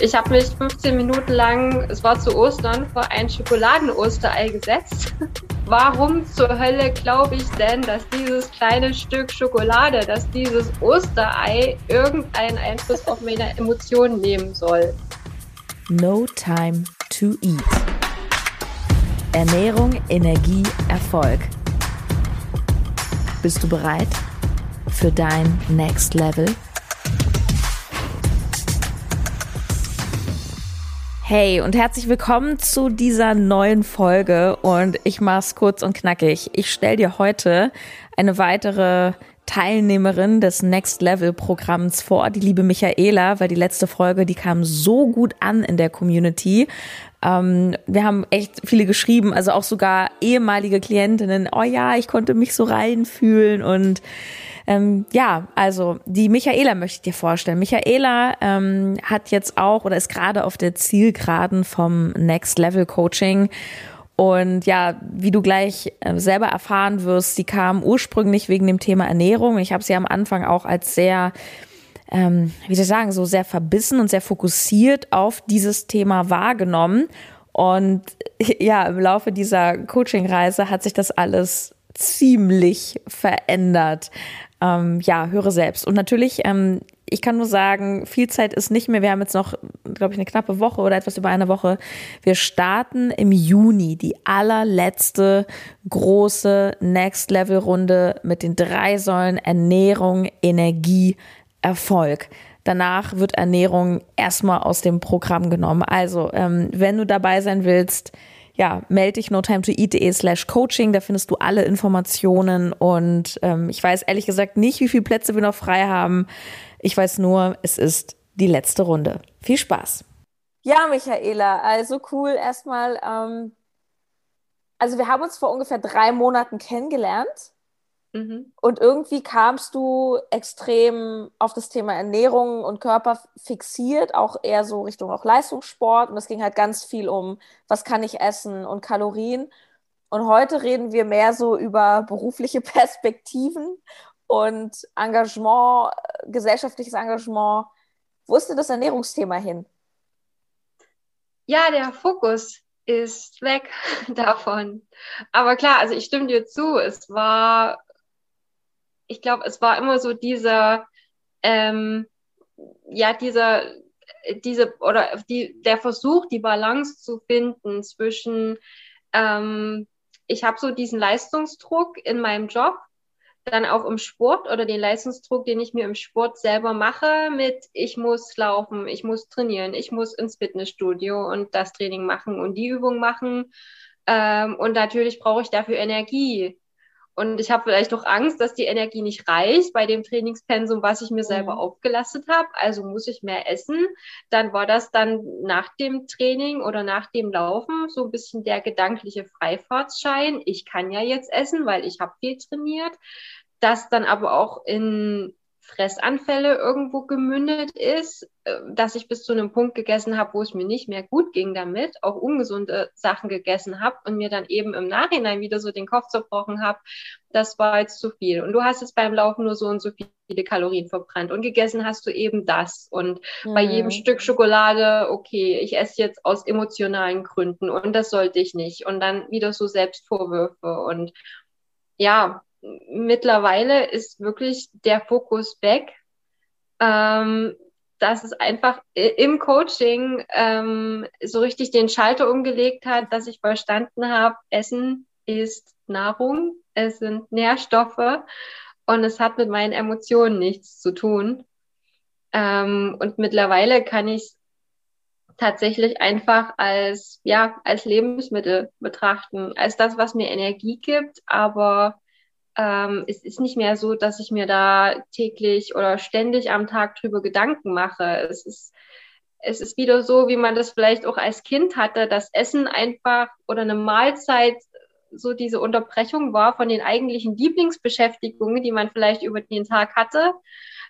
Ich habe mich 15 Minuten lang, es war zu Ostern, vor ein Schokoladen-Osterei gesetzt. Warum zur Hölle glaube ich denn, dass dieses kleine Stück Schokolade, dass dieses Osterei irgendeinen Einfluss auf meine Emotionen nehmen soll? No Time to Eat. Ernährung, Energie, Erfolg. Bist du bereit für dein Next Level? Hey und herzlich willkommen zu dieser neuen Folge und ich mach's kurz und knackig. Ich stell dir heute eine weitere Teilnehmerin des Next Level Programms vor, die liebe Michaela, weil die letzte Folge, die kam so gut an in der Community. Ähm, wir haben echt viele geschrieben, also auch sogar ehemalige Klientinnen, oh ja, ich konnte mich so reinfühlen und ähm, ja, also die Michaela möchte ich dir vorstellen. Michaela ähm, hat jetzt auch oder ist gerade auf der Zielgeraden vom Next Level Coaching. Und ja, wie du gleich äh, selber erfahren wirst, sie kam ursprünglich wegen dem Thema Ernährung. Ich habe sie am Anfang auch als sehr ähm, wie soll ich sagen, so sehr verbissen und sehr fokussiert auf dieses Thema wahrgenommen. Und ja, im Laufe dieser Coaching-Reise hat sich das alles ziemlich verändert ähm, ja, höre selbst. Und natürlich, ähm, ich kann nur sagen, viel Zeit ist nicht mehr. Wir haben jetzt noch, glaube ich, eine knappe Woche oder etwas über eine Woche. Wir starten im Juni die allerletzte große Next-Level-Runde mit den drei Säulen Ernährung, Energie, Erfolg. Danach wird Ernährung erstmal aus dem Programm genommen. Also, ähm, wenn du dabei sein willst, ja, melde dich notimetoeat.de slash coaching, da findest du alle Informationen und ähm, ich weiß ehrlich gesagt nicht, wie viele Plätze wir noch frei haben. Ich weiß nur, es ist die letzte Runde. Viel Spaß. Ja, Michaela, also cool erstmal. Ähm, also wir haben uns vor ungefähr drei Monaten kennengelernt. Mhm. Und irgendwie kamst du extrem auf das Thema Ernährung und Körper fixiert, auch eher so Richtung auch Leistungssport. Und es ging halt ganz viel um, was kann ich essen und Kalorien. Und heute reden wir mehr so über berufliche Perspektiven und Engagement, gesellschaftliches Engagement. Wo ist denn das Ernährungsthema hin? Ja, der Fokus ist weg davon. Aber klar, also ich stimme dir zu. Es war ich glaube, es war immer so dieser, ähm, ja, dieser, diese, oder die, der Versuch, die Balance zu finden zwischen, ähm, ich habe so diesen Leistungsdruck in meinem Job, dann auch im Sport oder den Leistungsdruck, den ich mir im Sport selber mache, mit ich muss laufen, ich muss trainieren, ich muss ins Fitnessstudio und das Training machen und die Übung machen. Ähm, und natürlich brauche ich dafür Energie. Und ich habe vielleicht auch Angst, dass die Energie nicht reicht bei dem Trainingspensum, was ich mir mhm. selber aufgelastet habe. Also muss ich mehr essen. Dann war das dann nach dem Training oder nach dem Laufen so ein bisschen der gedankliche Freifahrtsschein. Ich kann ja jetzt essen, weil ich habe viel trainiert. Das dann aber auch in Fressanfälle irgendwo gemündet ist, äh, dass ich bis zu einem Punkt gegessen habe, wo es mir nicht mehr gut ging damit, auch ungesunde Sachen gegessen habe und mir dann eben im Nachhinein wieder so den Kopf zerbrochen habe, das war jetzt zu viel. Und du hast jetzt beim Laufen nur so und so viele Kalorien verbrannt und gegessen hast du eben das. Und mhm. bei jedem Stück Schokolade, okay, ich esse jetzt aus emotionalen Gründen und das sollte ich nicht. Und dann wieder so Selbstvorwürfe und ja, mittlerweile ist wirklich der Fokus weg. Ähm, dass es einfach im Coaching ähm, so richtig den Schalter umgelegt hat, dass ich verstanden habe, Essen ist Nahrung, es sind Nährstoffe und es hat mit meinen Emotionen nichts zu tun. Ähm, und mittlerweile kann ich es tatsächlich einfach als, ja, als Lebensmittel betrachten, als das, was mir Energie gibt, aber ähm, es ist nicht mehr so, dass ich mir da täglich oder ständig am Tag drüber Gedanken mache. Es ist, es ist wieder so, wie man das vielleicht auch als Kind hatte, dass Essen einfach oder eine Mahlzeit so diese Unterbrechung war von den eigentlichen Lieblingsbeschäftigungen, die man vielleicht über den Tag hatte.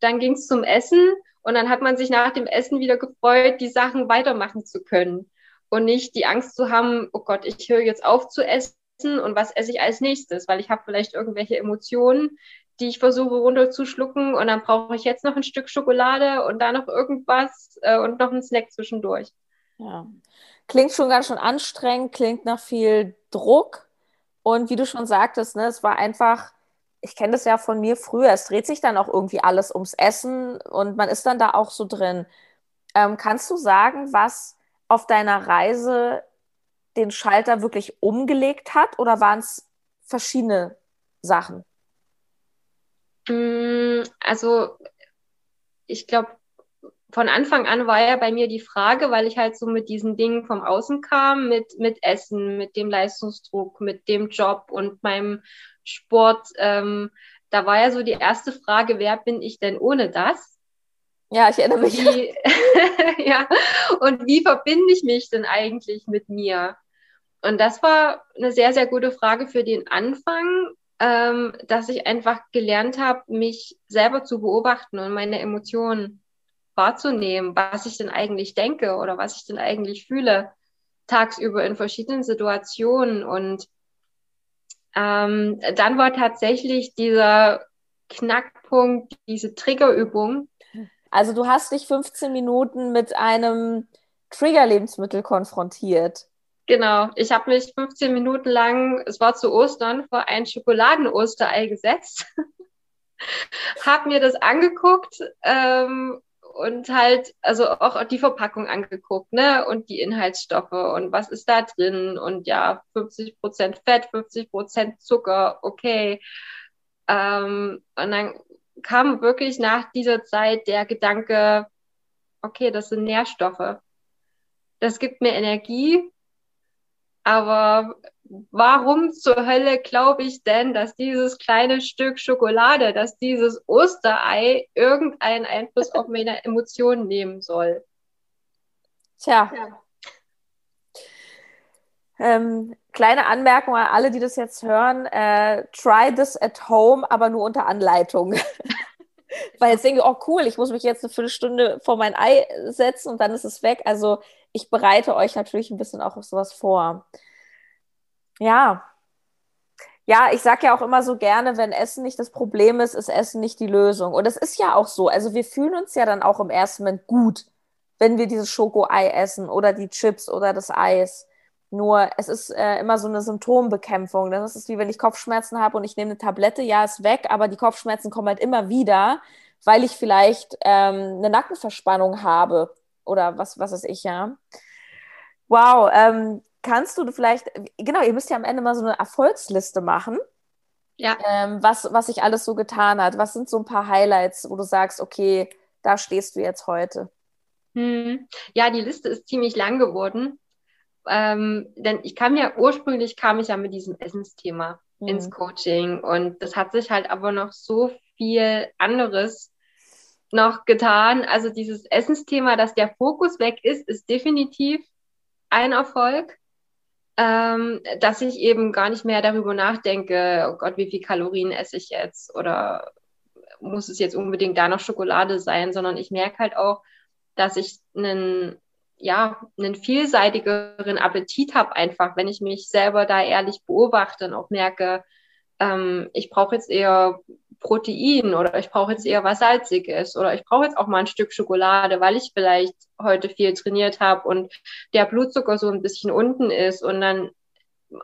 Dann ging es zum Essen und dann hat man sich nach dem Essen wieder gefreut, die Sachen weitermachen zu können und nicht die Angst zu haben, oh Gott, ich höre jetzt auf zu essen und was esse ich als nächstes, weil ich habe vielleicht irgendwelche Emotionen, die ich versuche runterzuschlucken und dann brauche ich jetzt noch ein Stück Schokolade und da noch irgendwas äh, und noch einen Snack zwischendurch. Ja. Klingt schon ganz schön anstrengend, klingt nach viel Druck. Und wie du schon sagtest, ne, es war einfach, ich kenne das ja von mir früher, es dreht sich dann auch irgendwie alles ums Essen und man ist dann da auch so drin. Ähm, kannst du sagen, was auf deiner Reise den Schalter wirklich umgelegt hat oder waren es verschiedene Sachen? Mm, also ich glaube, von Anfang an war ja bei mir die Frage, weil ich halt so mit diesen Dingen vom Außen kam, mit, mit Essen, mit dem Leistungsdruck, mit dem Job und meinem Sport. Ähm, da war ja so die erste Frage, wer bin ich denn ohne das? Ja, ich erinnere mich. Wie, ja, und wie verbinde ich mich denn eigentlich mit mir? Und das war eine sehr, sehr gute Frage für den Anfang, ähm, dass ich einfach gelernt habe, mich selber zu beobachten und meine Emotionen wahrzunehmen, was ich denn eigentlich denke oder was ich denn eigentlich fühle, tagsüber in verschiedenen Situationen. Und ähm, dann war tatsächlich dieser Knackpunkt, diese Triggerübung. Also du hast dich 15 Minuten mit einem Trigger-Lebensmittel konfrontiert. Genau, ich habe mich 15 Minuten lang, es war zu Ostern, vor ein Schokoladen-Osterei gesetzt, habe mir das angeguckt ähm, und halt, also auch die Verpackung angeguckt, ne, und die Inhaltsstoffe und was ist da drin und ja, 50 Prozent Fett, 50 Prozent Zucker, okay. Ähm, und dann kam wirklich nach dieser Zeit der Gedanke, okay, das sind Nährstoffe. Das gibt mir Energie, aber warum zur Hölle glaube ich denn, dass dieses kleine Stück Schokolade, dass dieses Osterei irgendeinen Einfluss auf meine Emotionen nehmen soll? Tja. Ja. Ähm, kleine Anmerkung an alle, die das jetzt hören: äh, Try this at home, aber nur unter Anleitung. Weil jetzt denke ich, oh cool, ich muss mich jetzt eine Viertelstunde vor mein Ei setzen und dann ist es weg. Also ich bereite euch natürlich ein bisschen auch auf sowas vor. Ja. Ja, ich sage ja auch immer so gerne, wenn Essen nicht das Problem ist, ist Essen nicht die Lösung. Und es ist ja auch so. Also wir fühlen uns ja dann auch im ersten Moment gut, wenn wir dieses Schokoei essen oder die Chips oder das Eis. Nur es ist äh, immer so eine Symptombekämpfung. Das ist wie wenn ich Kopfschmerzen habe und ich nehme eine Tablette, ja, ist weg, aber die Kopfschmerzen kommen halt immer wieder, weil ich vielleicht ähm, eine Nackenverspannung habe oder was, was weiß ich, ja. Wow, ähm, kannst du vielleicht, genau, ihr müsst ja am Ende mal so eine Erfolgsliste machen. Ja. Ähm, was, was sich alles so getan hat. Was sind so ein paar Highlights, wo du sagst, okay, da stehst du jetzt heute? Hm. Ja, die Liste ist ziemlich lang geworden. Ähm, denn ich kam ja ursprünglich kam ich ja mit diesem Essensthema hm. ins Coaching und das hat sich halt aber noch so viel anderes noch getan. Also dieses Essensthema, dass der Fokus weg ist, ist definitiv ein Erfolg ähm, dass ich eben gar nicht mehr darüber nachdenke, oh Gott, wie viel Kalorien esse ich jetzt oder muss es jetzt unbedingt da noch Schokolade sein, sondern ich merke halt auch, dass ich einen, ja, einen vielseitigeren Appetit habe, einfach, wenn ich mich selber da ehrlich beobachte und auch merke, ähm, ich brauche jetzt eher Protein oder ich brauche jetzt eher was Salziges oder ich brauche jetzt auch mal ein Stück Schokolade, weil ich vielleicht heute viel trainiert habe und der Blutzucker so ein bisschen unten ist und dann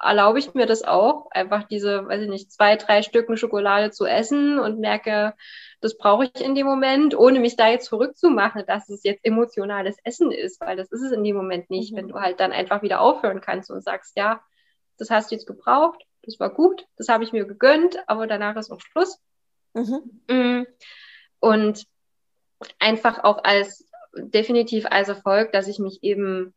erlaube ich mir das auch, einfach diese, weiß ich nicht, zwei, drei Stücken Schokolade zu essen und merke, das brauche ich in dem Moment, ohne mich da jetzt verrückt zu machen, dass es jetzt emotionales Essen ist, weil das ist es in dem Moment nicht, mhm. wenn du halt dann einfach wieder aufhören kannst und sagst, ja, das hast du jetzt gebraucht, das war gut, das habe ich mir gegönnt, aber danach ist auch Schluss. Mhm. Mm. Und einfach auch als definitiv als Erfolg, dass ich mich eben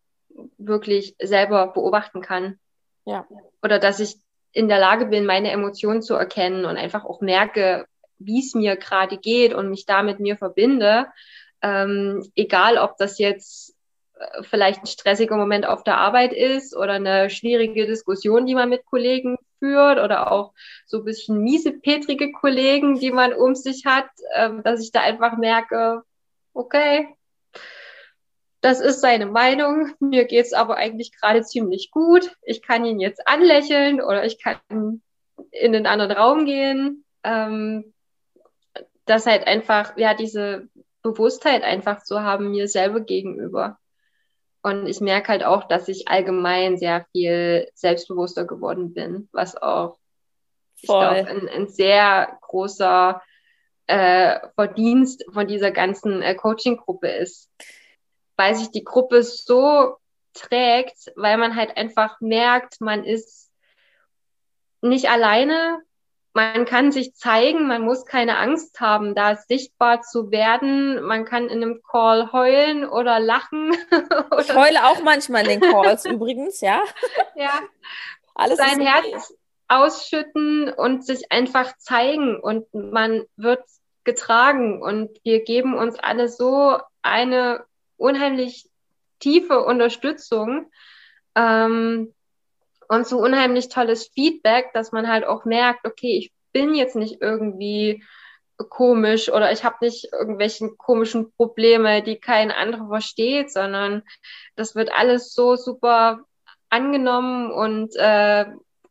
wirklich selber beobachten kann. Ja. Oder dass ich in der Lage bin, meine Emotionen zu erkennen und einfach auch merke, wie es mir gerade geht und mich da mit mir verbinde. Ähm, egal, ob das jetzt äh, vielleicht ein stressiger Moment auf der Arbeit ist oder eine schwierige Diskussion, die man mit Kollegen führt oder auch so ein bisschen miesepetrige Kollegen, die man um sich hat, ähm, dass ich da einfach merke, okay, das ist seine Meinung, mir geht's aber eigentlich gerade ziemlich gut. Ich kann ihn jetzt anlächeln oder ich kann in einen anderen Raum gehen. Ähm, das halt einfach, ja, diese Bewusstheit einfach zu haben mir selber gegenüber. Und ich merke halt auch, dass ich allgemein sehr viel selbstbewusster geworden bin, was auch Voll. ich glaub, ein, ein sehr großer äh, Verdienst von dieser ganzen äh, Coaching-Gruppe ist. Weil sich die Gruppe so trägt, weil man halt einfach merkt, man ist nicht alleine, man kann sich zeigen, man muss keine Angst haben, da sichtbar zu werden. Man kann in einem Call heulen oder lachen. oder ich heule auch manchmal in den Calls übrigens, ja. Ja. Alles Sein Herz ausschütten und sich einfach zeigen und man wird getragen und wir geben uns alle so eine unheimlich tiefe Unterstützung. Ähm, und so unheimlich tolles Feedback, dass man halt auch merkt, okay, ich bin jetzt nicht irgendwie komisch oder ich habe nicht irgendwelchen komischen Probleme, die kein anderer versteht, sondern das wird alles so super angenommen und äh,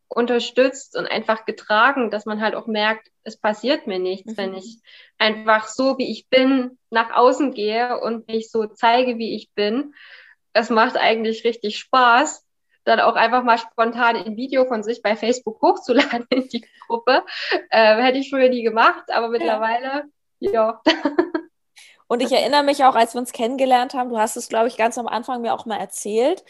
unterstützt und einfach getragen, dass man halt auch merkt, es passiert mir nichts, mhm. wenn ich einfach so, wie ich bin, nach außen gehe und mich so zeige, wie ich bin. Es macht eigentlich richtig Spaß dann auch einfach mal spontan ein Video von sich bei Facebook hochzuladen in die Gruppe. Äh, hätte ich früher nie gemacht, aber mittlerweile, ja. ja. Und ich erinnere mich auch, als wir uns kennengelernt haben, du hast es, glaube ich, ganz am Anfang mir auch mal erzählt,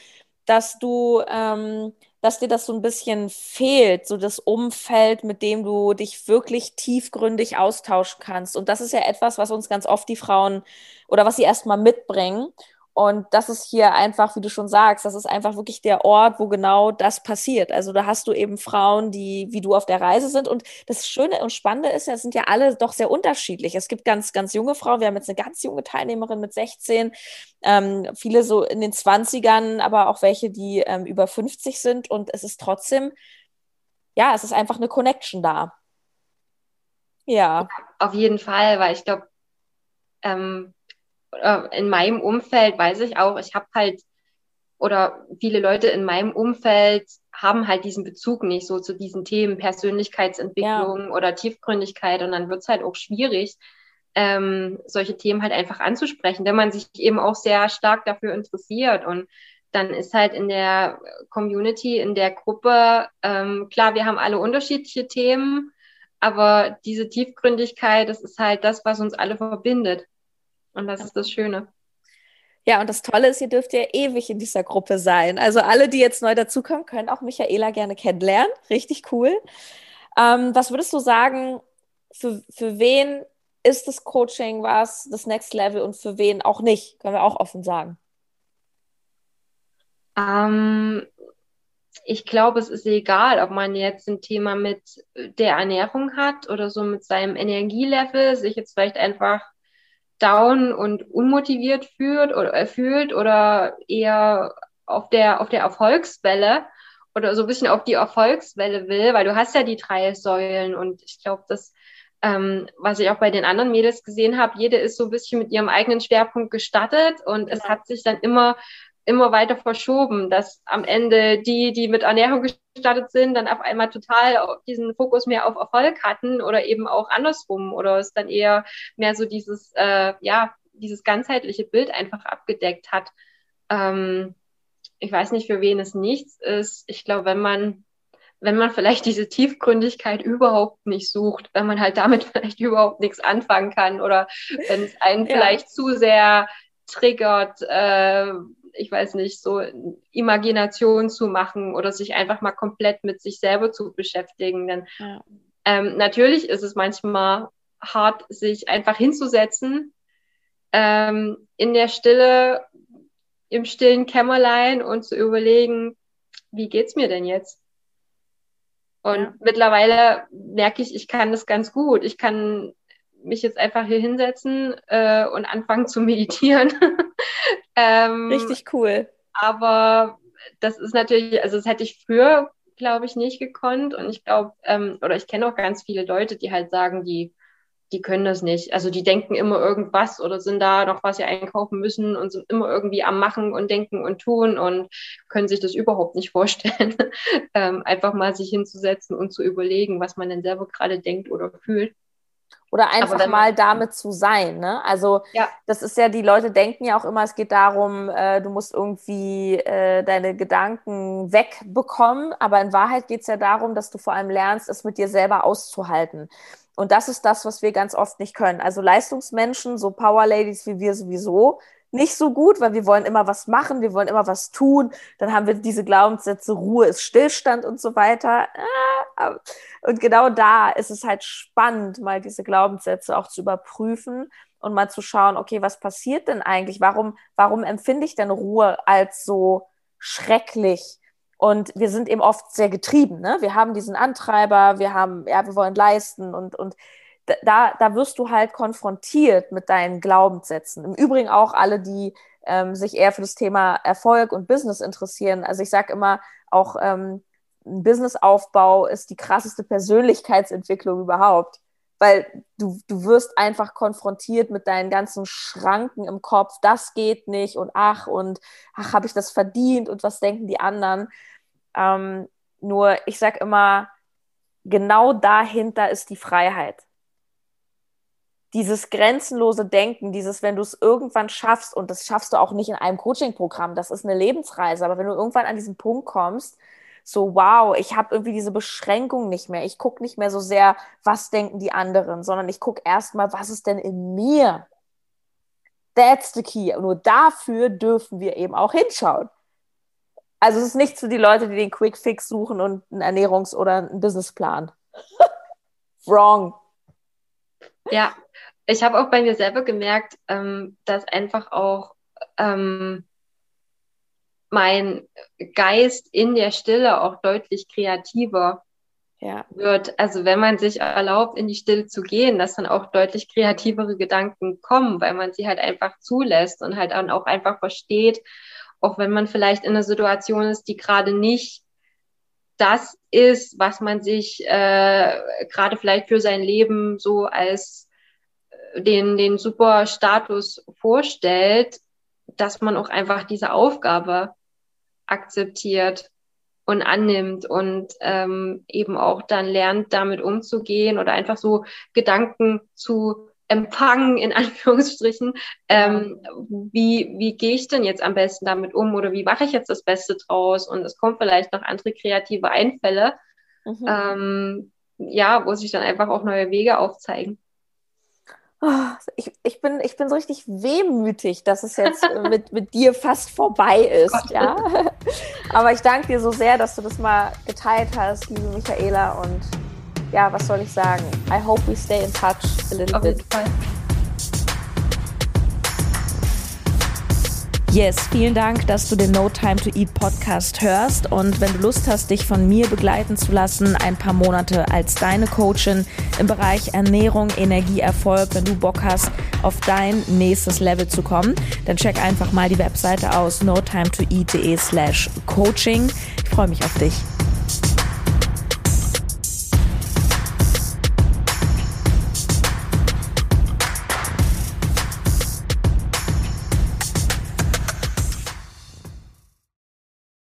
dass du, ähm, dass dir das so ein bisschen fehlt, so das Umfeld, mit dem du dich wirklich tiefgründig austauschen kannst. Und das ist ja etwas, was uns ganz oft die Frauen oder was sie erstmal mitbringen. Und das ist hier einfach, wie du schon sagst, das ist einfach wirklich der Ort, wo genau das passiert. Also da hast du eben Frauen, die wie du auf der Reise sind. Und das Schöne und Spannende ist ja, es sind ja alle doch sehr unterschiedlich. Es gibt ganz, ganz junge Frauen. Wir haben jetzt eine ganz junge Teilnehmerin mit 16, ähm, viele so in den 20ern, aber auch welche, die ähm, über 50 sind. Und es ist trotzdem, ja, es ist einfach eine Connection da. Ja. Auf jeden Fall, weil ich glaube, ähm, äh, in meinem Umfeld weiß ich auch, ich habe halt, oder viele Leute in meinem Umfeld haben halt diesen Bezug nicht so zu diesen Themen Persönlichkeitsentwicklung ja. oder Tiefgründigkeit und dann wird es halt auch schwierig, ähm, solche Themen halt einfach anzusprechen, wenn man sich eben auch sehr stark dafür interessiert und dann ist halt in der Community, in der Gruppe, ähm, klar, wir haben alle unterschiedliche Themen, aber diese Tiefgründigkeit, das ist halt das, was uns alle verbindet. Und das ist das Schöne. Ja, und das Tolle ist, ihr dürft ja ewig in dieser Gruppe sein. Also alle, die jetzt neu dazukommen, können auch Michaela gerne kennenlernen. Richtig cool. Ähm, was würdest du sagen, für, für wen ist das Coaching was, das Next Level und für wen auch nicht? Können wir auch offen sagen. Ähm, ich glaube, es ist egal, ob man jetzt ein Thema mit der Ernährung hat oder so mit seinem Energielevel, sich jetzt vielleicht einfach down und unmotiviert fühlt oder äh, fühlt oder eher auf der auf der Erfolgswelle oder so ein bisschen auf die Erfolgswelle will, weil du hast ja die drei Säulen und ich glaube, das ähm, was ich auch bei den anderen Mädels gesehen habe, jede ist so ein bisschen mit ihrem eigenen Schwerpunkt gestartet und es hat sich dann immer immer weiter verschoben, dass am Ende die, die mit Ernährung gestartet sind, dann auf einmal total diesen Fokus mehr auf Erfolg hatten oder eben auch andersrum oder es dann eher mehr so dieses, äh, ja, dieses ganzheitliche Bild einfach abgedeckt hat. Ähm, ich weiß nicht, für wen es nichts ist. Ich glaube, wenn man, wenn man vielleicht diese Tiefgründigkeit überhaupt nicht sucht, wenn man halt damit vielleicht überhaupt nichts anfangen kann oder wenn es einen ja. vielleicht zu sehr triggert, äh, ich weiß nicht, so Imagination zu machen oder sich einfach mal komplett mit sich selber zu beschäftigen. Denn ja. ähm, natürlich ist es manchmal hart, sich einfach hinzusetzen, ähm, in der Stille, im stillen Kämmerlein und zu überlegen, wie geht's mir denn jetzt? Und ja. mittlerweile merke ich, ich kann das ganz gut. Ich kann mich jetzt einfach hier hinsetzen äh, und anfangen zu meditieren. ähm, Richtig cool. Aber das ist natürlich, also das hätte ich früher, glaube ich, nicht gekonnt. Und ich glaube, ähm, oder ich kenne auch ganz viele Leute, die halt sagen, die, die können das nicht. Also die denken immer irgendwas oder sind da noch was sie einkaufen müssen und sind immer irgendwie am Machen und Denken und Tun und können sich das überhaupt nicht vorstellen, ähm, einfach mal sich hinzusetzen und zu überlegen, was man denn selber gerade denkt oder fühlt. Oder einfach mal damit zu sein. Ne? Also ja. das ist ja, die Leute denken ja auch immer, es geht darum, äh, du musst irgendwie äh, deine Gedanken wegbekommen. Aber in Wahrheit geht es ja darum, dass du vor allem lernst, es mit dir selber auszuhalten. Und das ist das, was wir ganz oft nicht können. Also Leistungsmenschen, so Power Ladies wie wir sowieso, nicht so gut, weil wir wollen immer was machen, wir wollen immer was tun. Dann haben wir diese Glaubenssätze, Ruhe ist Stillstand und so weiter. Ah, und genau da ist es halt spannend, mal diese Glaubenssätze auch zu überprüfen und mal zu schauen, okay, was passiert denn eigentlich? Warum, warum empfinde ich denn Ruhe als so schrecklich? Und wir sind eben oft sehr getrieben. Ne? Wir haben diesen Antreiber, wir haben, ja, wir wollen leisten und, und da, da wirst du halt konfrontiert mit deinen Glaubenssätzen. Im Übrigen auch alle, die ähm, sich eher für das Thema Erfolg und Business interessieren. Also ich sage immer, auch ähm, ein Businessaufbau ist die krasseste Persönlichkeitsentwicklung überhaupt. Weil du, du wirst einfach konfrontiert mit deinen ganzen Schranken im Kopf, das geht nicht und ach und ach, habe ich das verdient und was denken die anderen. Ähm, nur ich sage immer, genau dahinter ist die Freiheit dieses grenzenlose Denken, dieses, wenn du es irgendwann schaffst, und das schaffst du auch nicht in einem Coaching-Programm, das ist eine Lebensreise, aber wenn du irgendwann an diesen Punkt kommst, so, wow, ich habe irgendwie diese Beschränkung nicht mehr. Ich gucke nicht mehr so sehr, was denken die anderen, sondern ich gucke erstmal, was ist denn in mir? That's the key. Nur dafür dürfen wir eben auch hinschauen. Also es ist nicht für die Leute, die den Quick Fix suchen und einen Ernährungs- oder einen Businessplan. Wrong. Ja, ich habe auch bei mir selber gemerkt, ähm, dass einfach auch ähm, mein Geist in der Stille auch deutlich kreativer ja. wird. Also wenn man sich erlaubt, in die Stille zu gehen, dass dann auch deutlich kreativere Gedanken kommen, weil man sie halt einfach zulässt und halt dann auch einfach versteht, auch wenn man vielleicht in einer Situation ist, die gerade nicht das ist, was man sich äh, gerade vielleicht für sein Leben so als den, den super Status vorstellt, dass man auch einfach diese Aufgabe akzeptiert und annimmt und ähm, eben auch dann lernt, damit umzugehen oder einfach so Gedanken zu empfangen, in Anführungsstrichen. Ähm, wie, wie gehe ich denn jetzt am besten damit um oder wie mache ich jetzt das Beste draus? Und es kommen vielleicht noch andere kreative Einfälle, mhm. ähm, ja, wo sich dann einfach auch neue Wege aufzeigen. Oh, ich, ich, bin, ich bin so richtig wehmütig, dass es jetzt mit, mit dir fast vorbei ist. ja? Aber ich danke dir so sehr, dass du das mal geteilt hast, liebe Michaela. Und ja, was soll ich sagen? I hope we stay in touch a little Auf bit. Jeden Fall. Yes, vielen Dank, dass du den No Time to Eat Podcast hörst. Und wenn du Lust hast, dich von mir begleiten zu lassen, ein paar Monate als deine Coachin im Bereich Ernährung, Energie, Erfolg, wenn du Bock hast, auf dein nächstes Level zu kommen, dann check einfach mal die Webseite aus notimetoeat.de slash coaching. Ich freue mich auf dich.